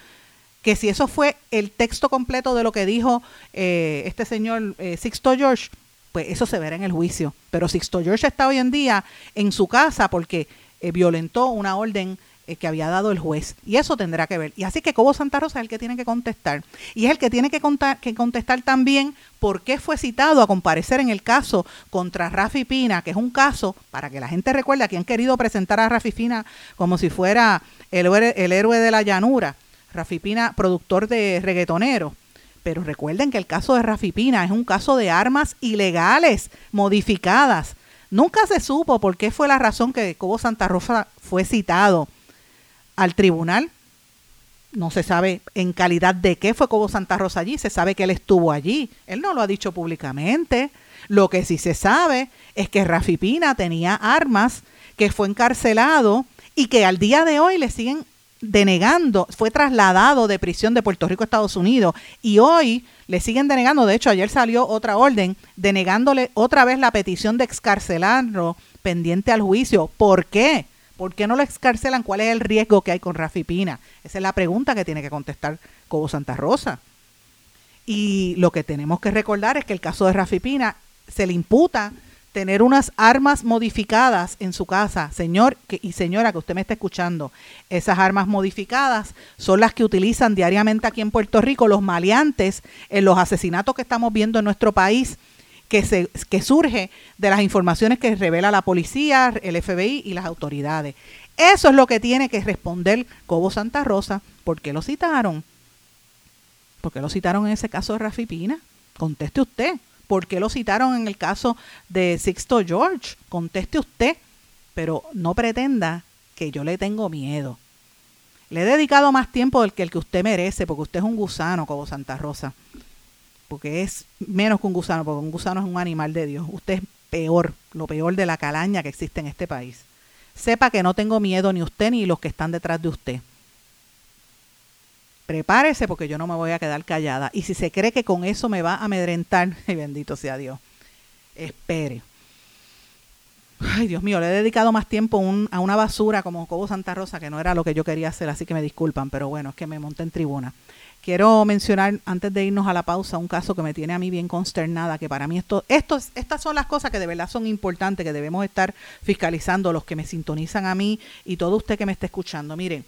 Que si eso fue el texto completo de lo que dijo eh, este señor eh, Sixto George, pues eso se verá en el juicio. Pero Sixto George está hoy en día en su casa porque eh, violentó una orden eh, que había dado el juez. Y eso tendrá que ver. Y así que Cobo Santa Rosa es el que tiene que contestar. Y es el que tiene que, contestar también por qué fue citado a comparecer en el caso contra Rafi Pina, que es un caso, para que la gente recuerde, que han querido presentar a Rafi Pina como si fuera el, el héroe de la llanura. Rafi Pina, productor de reggaetonero pero recuerden que el caso de Rafi Pina es un caso de armas ilegales, modificadas. Nunca se supo por qué fue la razón que Cobo Santa Rosa fue citado al tribunal. No se sabe en calidad de qué fue Cobo Santa Rosa allí. Se sabe que él estuvo allí. Él no lo ha dicho públicamente. Lo que sí se sabe es que Rafi Pina tenía armas, que fue encarcelado y que al día de hoy le siguen denegando, fue trasladado de prisión de Puerto Rico a Estados Unidos y hoy le siguen denegando, de hecho ayer salió otra orden denegándole otra vez la petición de excarcelarlo pendiente al juicio. ¿Por qué? ¿Por qué no lo excarcelan? ¿Cuál es el riesgo que hay con Rafi Pina? Esa es la pregunta que tiene que contestar Cobo Santa Rosa. Y lo que tenemos que recordar es que el caso de Rafi Pina se le imputa tener unas armas modificadas en su casa, señor y señora que usted me está escuchando, esas armas modificadas son las que utilizan diariamente aquí en Puerto Rico los maleantes en los asesinatos que estamos viendo en nuestro país, que, se, que surge de las informaciones que revela la policía, el FBI y las autoridades. Eso es lo que tiene que responder Cobo Santa Rosa. ¿Por qué lo citaron? ¿Por qué lo citaron en ese caso de Rafi Pina? Conteste usted. ¿Por qué lo citaron en el caso de Sixto George? Conteste usted, pero no pretenda que yo le tengo miedo. Le he dedicado más tiempo del que el que usted merece, porque usted es un gusano como Santa Rosa. Porque es menos que un gusano, porque un gusano es un animal de Dios. Usted es peor, lo peor de la calaña que existe en este país. Sepa que no tengo miedo ni usted ni los que están detrás de usted prepárese porque yo no me voy a quedar callada. Y si se cree que con eso me va a amedrentar, bendito sea Dios, espere. Ay, Dios mío, le he dedicado más tiempo a una basura como Cobo Santa Rosa, que no era lo que yo quería hacer, así que me disculpan, pero bueno, es que me monté en tribuna. Quiero mencionar, antes de irnos a la pausa, un caso que me tiene a mí bien consternada, que para mí esto, estos, estas son las cosas que de verdad son importantes, que debemos estar fiscalizando los que me sintonizan a mí y todo usted que me esté escuchando. Miren,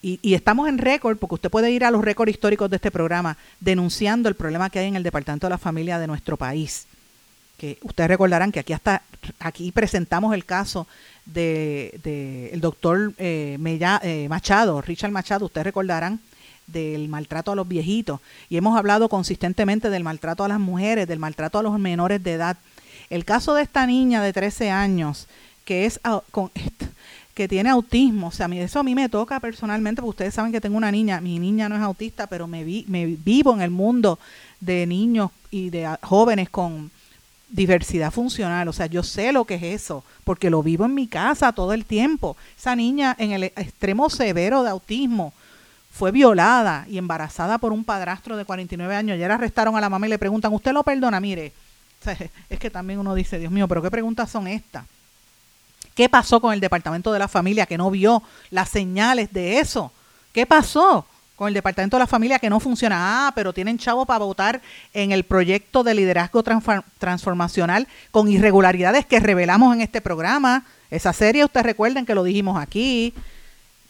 y, estamos en récord, porque usted puede ir a los récords históricos de este programa denunciando el problema que hay en el Departamento de la Familia de nuestro país. Que ustedes recordarán que aquí hasta aquí presentamos el caso de, de el doctor eh, eh, Machado, Richard Machado, ustedes recordarán del maltrato a los viejitos y hemos hablado consistentemente del maltrato a las mujeres, del maltrato a los menores de edad. El caso de esta niña de 13 años que es ah, con que tiene autismo. O sea, eso a mí me toca personalmente, porque ustedes saben que tengo una niña, mi niña no es autista, pero me, vi, me vivo en el mundo de niños y de jóvenes con diversidad funcional. O sea, yo sé lo que es eso, porque lo vivo en mi casa todo el tiempo. Esa niña en el extremo severo de autismo fue violada y embarazada por un padrastro de 49 años. Ayer arrestaron a la mamá y le preguntan, ¿usted lo perdona? Mire, es que también uno dice, Dios mío, pero ¿qué preguntas son estas? ¿Qué pasó con el Departamento de la Familia que no vio las señales de eso? ¿Qué pasó con el Departamento de la Familia que no funciona? Ah, pero tienen chavo para votar en el proyecto de liderazgo transformacional con irregularidades que revelamos en este programa. Esa serie, ustedes recuerden que lo dijimos aquí.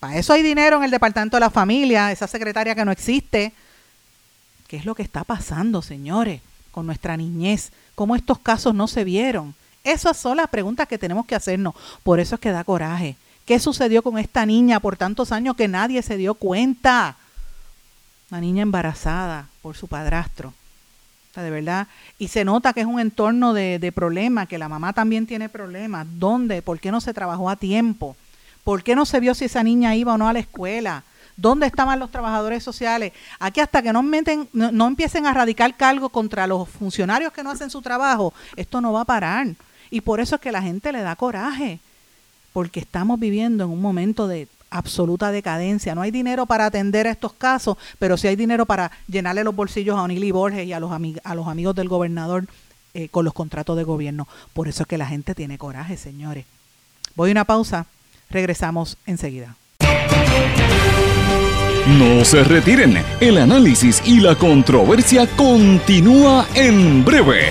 Para eso hay dinero en el Departamento de la Familia, esa secretaria que no existe. ¿Qué es lo que está pasando, señores, con nuestra niñez? ¿Cómo estos casos no se vieron? Esas son las preguntas que tenemos que hacernos. Por eso es que da coraje. ¿Qué sucedió con esta niña por tantos años que nadie se dio cuenta? Una niña embarazada por su padrastro. de verdad. Y se nota que es un entorno de, de problemas, que la mamá también tiene problemas. ¿Dónde? ¿Por qué no se trabajó a tiempo? ¿Por qué no se vio si esa niña iba o no a la escuela? ¿Dónde estaban los trabajadores sociales? Aquí hasta que no, meten, no empiecen a radicar cargos contra los funcionarios que no hacen su trabajo, esto no va a parar. Y por eso es que la gente le da coraje, porque estamos viviendo en un momento de absoluta decadencia. No hay dinero para atender a estos casos, pero sí hay dinero para llenarle los bolsillos a Onili Borges y a los, a los amigos del gobernador eh, con los contratos de gobierno. Por eso es que la gente tiene coraje, señores. Voy a una pausa, regresamos enseguida. No se retiren, el análisis y la controversia continúa en breve,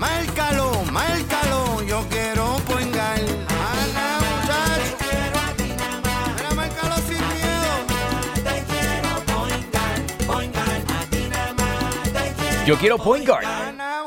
Márcalo, márcalo, yo quiero poingar. Ana, muchacho. Mira, márcalo sin miedo. Yo quiero Point Guard. Ana,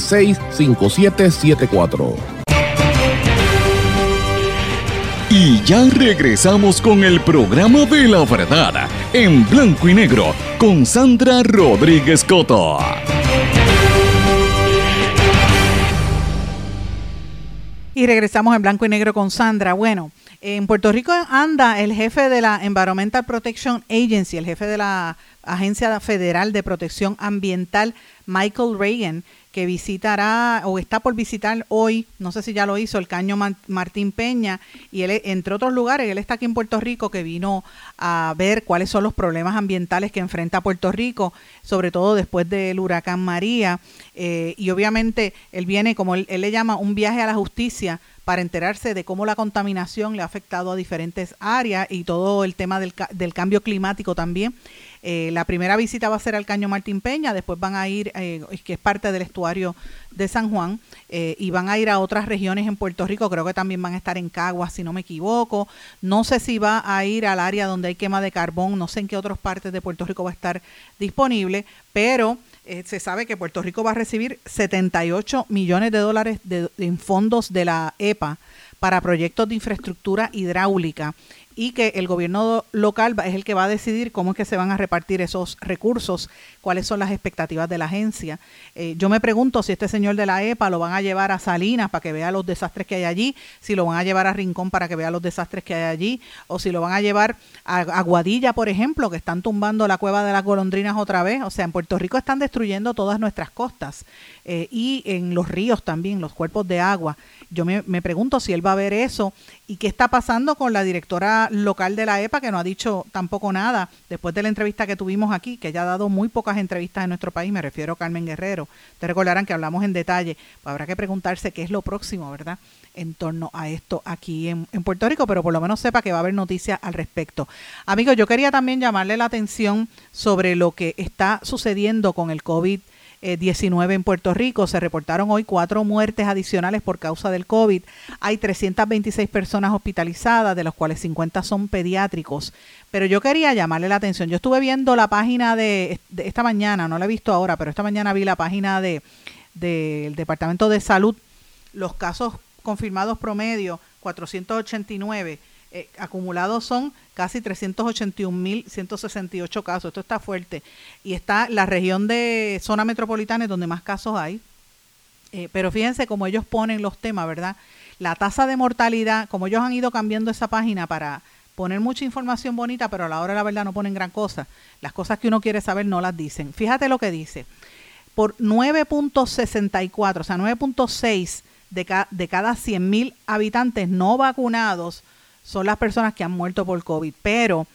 939-336-5774. Y ya regresamos con el programa de la verdad en blanco y negro con Sandra Rodríguez Coto. Y regresamos en blanco y negro con Sandra. Bueno, en Puerto Rico anda el jefe de la Environmental Protection Agency, el jefe de la Agencia Federal de Protección Ambiental, Michael Reagan, que visitará o está por visitar hoy, no sé si ya lo hizo, el Caño Martín Peña, y él, entre otros lugares, él está aquí en Puerto Rico, que vino a ver cuáles son los problemas ambientales que enfrenta Puerto Rico, sobre todo después del huracán María, eh, y obviamente él viene, como él, él le llama, un viaje a la justicia para enterarse de cómo la contaminación le ha afectado a diferentes áreas y todo el tema del, del cambio climático también. Eh, la primera visita va a ser al Caño Martín Peña, después van a ir, eh, que es parte del estuario de San Juan, eh, y van a ir a otras regiones en Puerto Rico, creo que también van a estar en Caguas, si no me equivoco. No sé si va a ir al área donde hay quema de carbón, no sé en qué otras partes de Puerto Rico va a estar disponible, pero se sabe que Puerto Rico va a recibir 78 millones de dólares en fondos de la EPA para proyectos de infraestructura hidráulica y que el gobierno local es el que va a decidir cómo es que se van a repartir esos recursos, cuáles son las expectativas de la agencia. Eh, yo me pregunto si este señor de la EPA lo van a llevar a Salinas para que vea los desastres que hay allí, si lo van a llevar a Rincón para que vea los desastres que hay allí, o si lo van a llevar a, Guadilla, por ejemplo, que están tumbando la cueva de las golondrinas otra vez. O sea, en Puerto Rico están destruyendo todas nuestras costas eh, y en los ríos también, los cuerpos de agua. Yo me, me, pregunto si él va a ver eso y qué está pasando con la directora local de la EPA, que no ha dicho tampoco nada después de la entrevista que tuvimos aquí, que ya ha dado muy pocas entrevistas en nuestro país, me refiero a Carmen Guerrero. Te recordarán que hablamos en detalle, pues habrá que preguntarse qué es lo próximo, ¿verdad? en torno a esto aquí en, en Puerto Rico, pero por lo menos sepa que va a haber noticias al respecto. Amigos, yo quería también llamarle la atención sobre lo que está sucediendo con el COVID 19 en Puerto Rico. Se reportaron hoy cuatro muertes adicionales por causa del COVID. Hay 326 personas hospitalizadas, de las cuales 50 son pediátricos. Pero yo quería llamarle la atención. Yo estuve viendo la página de, esta mañana, no la he visto ahora, pero esta mañana vi la página de del Departamento de Salud. Los casos confirmados promedio, 489 eh, acumulados son casi 381.168 casos. Esto está fuerte. Y está la región de zona metropolitana donde más casos hay. Eh, pero fíjense cómo ellos ponen los temas, ¿verdad? La tasa de mortalidad, como ellos han ido cambiando esa página para poner mucha información bonita, pero a la hora la verdad no ponen gran cosa. Las cosas que uno quiere saber no las dicen. Fíjate lo que dice. Por 9.64, o sea, 9.6 de, de cada 100.000 habitantes no vacunados son las personas que han muerto por COVID, pero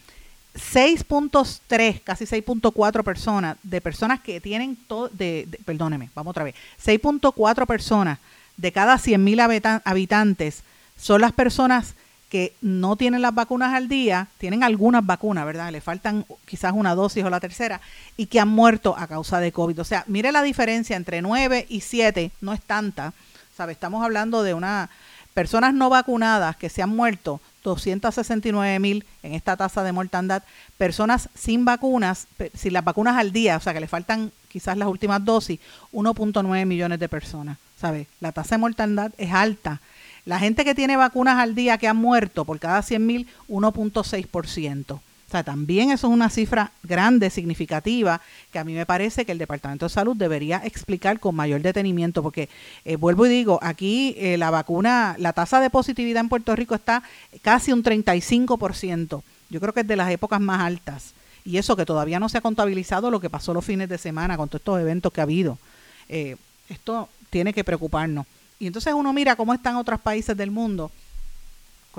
6.3, casi 6.4 personas de personas que tienen todo, de, perdóneme, vamos otra vez, 6.4 personas de cada 100.000 habitantes son las personas que no tienen las vacunas al día, tienen algunas vacunas, ¿verdad? Le faltan quizás una dosis o la tercera, y que han muerto a causa de COVID. O sea, mire la diferencia entre 9 y 7, no es tanta, ¿sabe? Estamos hablando de una personas no vacunadas que se han muerto 269 mil en esta tasa de mortandad, personas sin vacunas, sin las vacunas al día, o sea que le faltan quizás las últimas dosis, 1.9 millones de personas. ¿Sabe? La tasa de mortandad es alta. La gente que tiene vacunas al día que han muerto por cada 100 mil, 1.6% también eso es una cifra grande, significativa, que a mí me parece que el Departamento de Salud debería explicar con mayor detenimiento, porque eh, vuelvo y digo, aquí eh, la vacuna, la tasa de positividad en Puerto Rico está casi un 35%. Yo creo que es de las épocas más altas. Y eso que todavía no se ha contabilizado lo que pasó los fines de semana con todos estos eventos que ha habido. Eh, esto tiene que preocuparnos. Y entonces uno mira cómo están otros países del mundo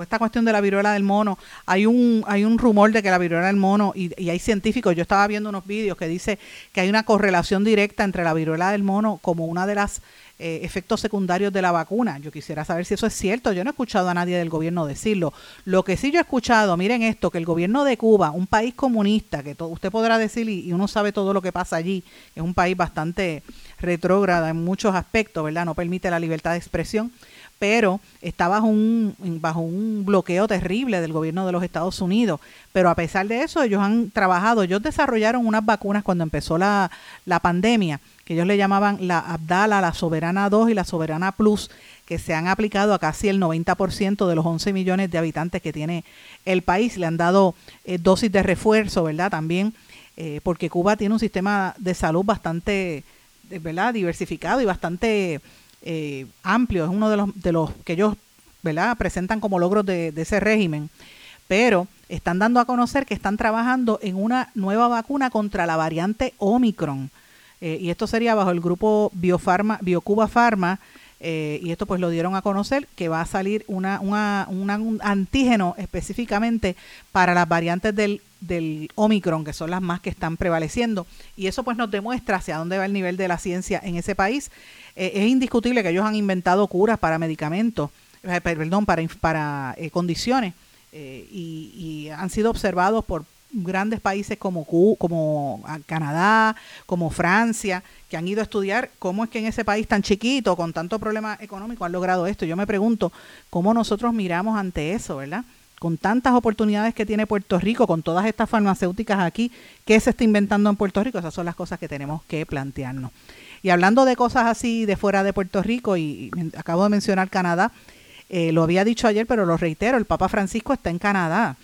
esta cuestión de la viruela del mono, hay un, hay un rumor de que la viruela del mono, y, y, hay científicos, yo estaba viendo unos vídeos que dice que hay una correlación directa entre la viruela del mono como una de las eh, efectos secundarios de la vacuna. Yo quisiera saber si eso es cierto. Yo no he escuchado a nadie del gobierno decirlo. Lo que sí yo he escuchado, miren esto, que el gobierno de Cuba, un país comunista, que usted podrá decir y, y, uno sabe todo lo que pasa allí, es un país bastante retrógrada en muchos aspectos, ¿verdad? No permite la libertad de expresión pero está bajo un, bajo un bloqueo terrible del gobierno de los Estados Unidos. Pero a pesar de eso, ellos han trabajado, ellos desarrollaron unas vacunas cuando empezó la, la pandemia, que ellos le llamaban la Abdala, la Soberana 2 y la Soberana Plus, que se han aplicado a casi el 90% de los 11 millones de habitantes que tiene el país. Le han dado eh, dosis de refuerzo, ¿verdad? También, eh, porque Cuba tiene un sistema de salud bastante, ¿verdad? Diversificado y bastante eh, amplio, es uno de los, de los que ellos presentan como logros de, ese régimen, pero están dando a conocer que están trabajando en una nueva vacuna contra la variante Omicron. Eh, y esto sería bajo el grupo Biofarma, Biocuba Pharma, eh, y esto pues lo dieron a conocer que va a salir un antígeno específicamente para las variantes del, del Omicron, que son las más que están prevaleciendo. Y eso pues nos demuestra hacia dónde va el nivel de la ciencia en ese país. Eh, es indiscutible que ellos han inventado curas para medicamentos, eh, perdón, para, para eh, condiciones, y, han sido observados por grandes países como, como Canadá, como Francia, que han ido a estudiar cómo es que en ese país tan chiquito, con tanto problema económico, han logrado esto. Yo me pregunto cómo nosotros miramos ante eso, ¿verdad? Con tantas oportunidades que tiene Puerto Rico, con todas estas farmacéuticas aquí, ¿qué se está inventando en Puerto Rico? Esas son las cosas que tenemos que plantearnos. Y hablando de cosas así de fuera de Puerto Rico, y, acabo de mencionar Canadá, eh, lo había dicho ayer, pero lo reitero, el Papa Francisco está en Canadá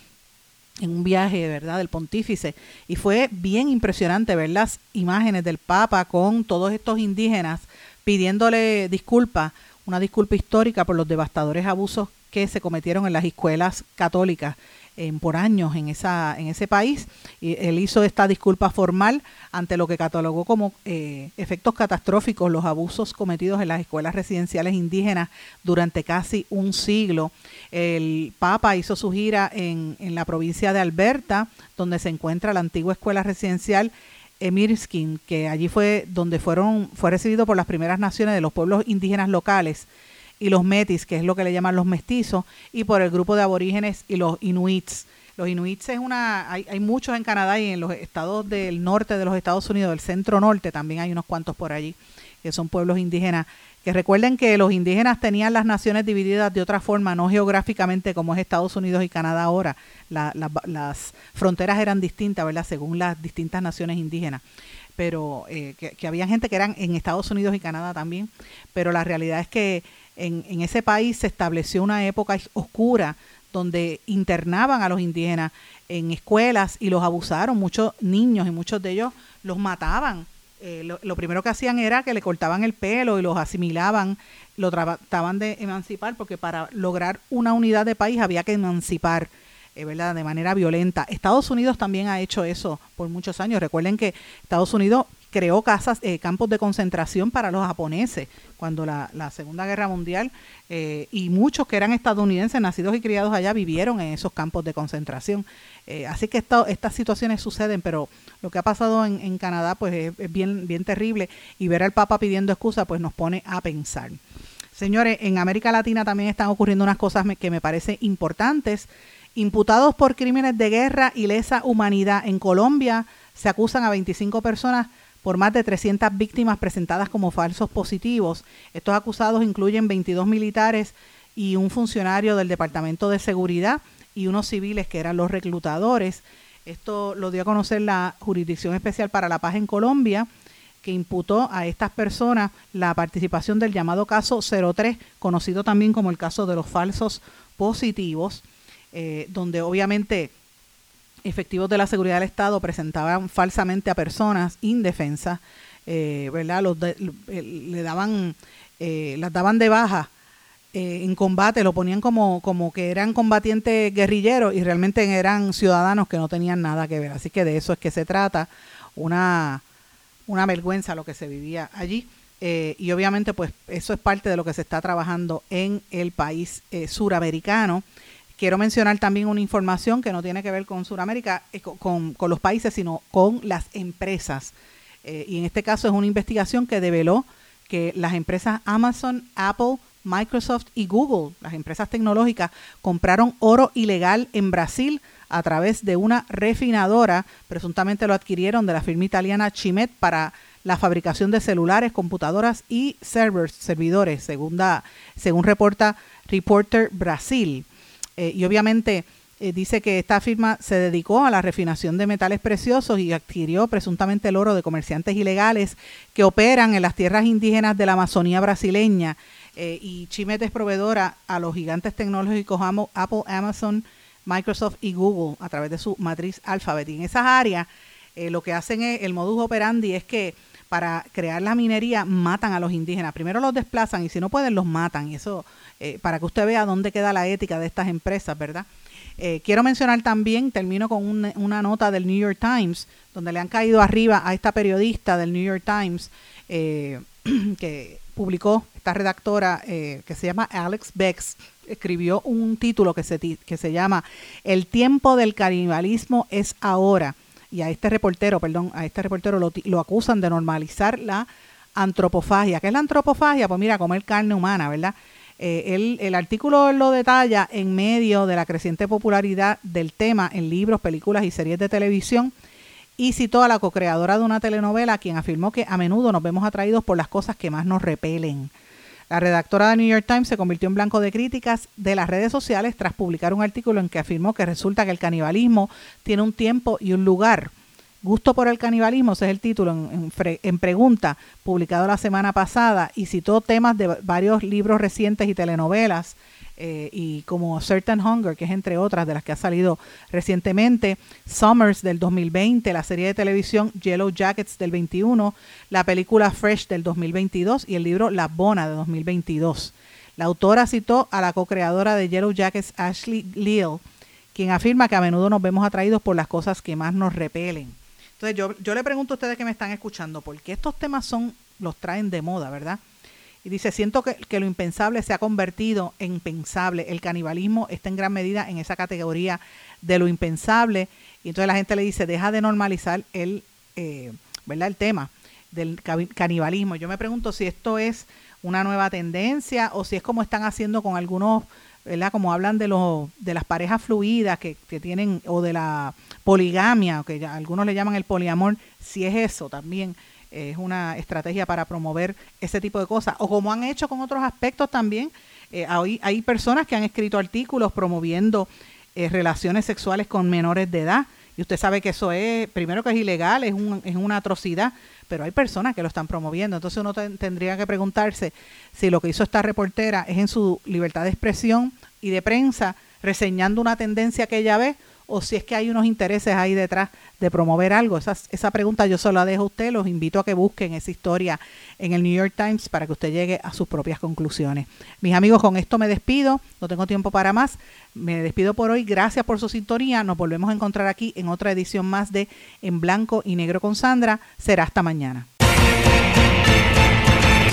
en un viaje, ¿verdad?, del pontífice. Y fue bien impresionante ver las imágenes del Papa con todos estos indígenas pidiéndole disculpas, una disculpa histórica por los devastadores abusos que se cometieron en las escuelas católicas por años en, esa, en ese país. Y él hizo esta disculpa formal ante lo que catalogó como eh, efectos catastróficos los abusos cometidos en las escuelas residenciales indígenas durante casi un siglo. El Papa hizo su gira en, en la provincia de Alberta, donde se encuentra la antigua escuela residencial Emirskin, que allí fue donde fueron, fue recibido por las primeras naciones de los pueblos indígenas locales y los metis, que es lo que le llaman los mestizos, y por el grupo de aborígenes y los inuits. Los inuits es una, hay, muchos en Canadá y en los estados del norte de los Estados Unidos, del centro norte, también hay unos cuantos por allí, que son pueblos indígenas. Que recuerden que los indígenas tenían las naciones divididas de otra forma, no geográficamente como es Estados Unidos y Canadá ahora. La, la, las fronteras eran distintas, ¿verdad? Según las distintas naciones indígenas pero eh, que había gente que eran en Estados Unidos y Canadá también, pero la realidad es que en, ese país se estableció una época oscura donde internaban a los indígenas en escuelas y los abusaron, muchos niños y muchos de ellos los mataban. Eh, lo, lo, primero que hacían era que le cortaban el pelo y los asimilaban, lo trataban de emancipar, porque para lograr una unidad de país había que emancipar, eh, ¿verdad? De manera violenta. Estados Unidos también ha hecho eso por muchos años. Recuerden que Estados Unidos creó casas, eh, campos de concentración para los japoneses cuando la, Segunda Guerra Mundial eh, y muchos que eran estadounidenses, nacidos y criados allá, vivieron en esos campos de concentración. Eh, así que estas situaciones suceden, pero lo que ha pasado en, Canadá pues es, es, bien, bien terrible y ver al Papa pidiendo excusa pues nos pone a pensar. Señores, en América Latina también están ocurriendo unas cosas que me parecen importantes. Imputados por crímenes de guerra y lesa humanidad en Colombia, se acusan a 25 personas por más de 300 víctimas presentadas como falsos positivos. Estos acusados incluyen 22 militares y un funcionario del Departamento de Seguridad y unos civiles que eran los reclutadores. Esto lo dio a conocer la Jurisdicción Especial para la Paz en Colombia, que imputó a estas personas la participación del llamado caso 03, conocido también como el caso de los falsos positivos, eh, donde obviamente efectivos de la seguridad del Estado presentaban falsamente a personas indefensas, eh, ¿verdad? Los de, le daban, eh, las daban de baja eh, en combate, lo ponían como, como que eran combatientes guerrilleros y realmente eran ciudadanos que no tenían nada que ver. Así que de eso es que se trata, una, una vergüenza lo que se vivía allí. eh, y obviamente pues eso es parte de lo que se está trabajando en el país eh, suramericano. Quiero mencionar también una información que no tiene que ver con Sudamérica, eh, con, los países, sino con las empresas. y en este caso es una investigación que develó que las empresas Amazon, Apple, Microsoft y Google, las empresas tecnológicas, compraron oro ilegal en Brasil a través de una refinadora. Presuntamente lo adquirieron de la firma italiana Chimet para la fabricación de celulares, computadoras y servidores, según, según reporta Reporter Brasil. Eh, y obviamente eh, dice que esta firma se dedicó a la refinación de metales preciosos y adquirió presuntamente el oro de comerciantes ilegales que operan en las tierras indígenas de la Amazonía brasileña. Eh, y Chimet es proveedora a los gigantes tecnológicos Apple, Amazon, Microsoft y Google a través de su matriz Alphabet. Y en esas áreas lo que hacen es, el modus operandi es que para crear la minería matan a los indígenas. Primero los desplazan y si no pueden los matan. Y eso, eh, para que usted vea dónde queda la ética de estas empresas, ¿verdad? Eh, quiero mencionar también, termino con una nota del New York Times, donde le han caído arriba a esta periodista del New York Times, eh, que publicó, esta redactora que se llama Alex Bex, escribió un título que se, que se llama El tiempo del canibalismo es ahora y a este reportero, perdón, a este reportero lo, acusan de normalizar la antropofagia. ¿Qué es la antropofagia? Pues mira, comer carne humana, ¿verdad? Eh, el, artículo lo detalla en medio de la creciente popularidad del tema en libros, películas y series de televisión y citó a la co-creadora de una telenovela, quien afirmó que a menudo nos vemos atraídos por las cosas que más nos repelen. La redactora de New York Times se convirtió en blanco de críticas de las redes sociales tras publicar un artículo en que afirmó que resulta que el canibalismo tiene un tiempo y un lugar. Gusto por el canibalismo, ese es el título en, pregunta, publicado la semana pasada, y citó temas de varios libros recientes y telenovelas eh, y como Certain Hunger, que es entre otras de las que ha salido recientemente, Summers del 2020, la serie de televisión Yellow Jackets del 21, la película Fresh del 2022 y el libro La Bona de 2022. La autora citó a la co-creadora de Yellow Jackets, Ashley Leal, quien afirma que a menudo nos vemos atraídos por las cosas que más nos repelen. Entonces yo, yo le pregunto a ustedes que me están escuchando, ¿por qué estos temas son, los traen de moda, verdad? Y dice, siento que, lo impensable se ha convertido en pensable. El canibalismo está en gran medida en esa categoría de lo impensable. Y entonces la gente le dice, deja de normalizar el, eh, ¿verdad? el tema del canibalismo. Yo me pregunto si esto es una nueva tendencia o si es como están haciendo con algunos, ¿verdad? Como hablan de, los, de las parejas fluidas que, que tienen, o de la poligamia, que algunos le llaman el poliamor, si es eso también es una estrategia para promover ese tipo de cosas. O como han hecho con otros aspectos también, eh, hay, hay, personas que han escrito artículos promoviendo eh, relaciones sexuales con menores de edad. Y usted sabe que eso es, primero que es ilegal, es, un, es una atrocidad, pero hay personas que lo están promoviendo. Entonces uno tendría que preguntarse si lo que hizo esta reportera es en su libertad de expresión y de prensa, reseñando una tendencia que ella ve, o si es que hay unos intereses ahí detrás de promover algo. Esa, esa pregunta yo solo la dejo a usted, los invito a que busquen esa historia en el New York Times para que usted llegue a sus propias conclusiones. Mis amigos, con esto me despido, no tengo tiempo para más, me despido por hoy, gracias por su sintonía, nos volvemos a encontrar aquí en otra edición más de En Blanco y Negro con Sandra, será hasta mañana.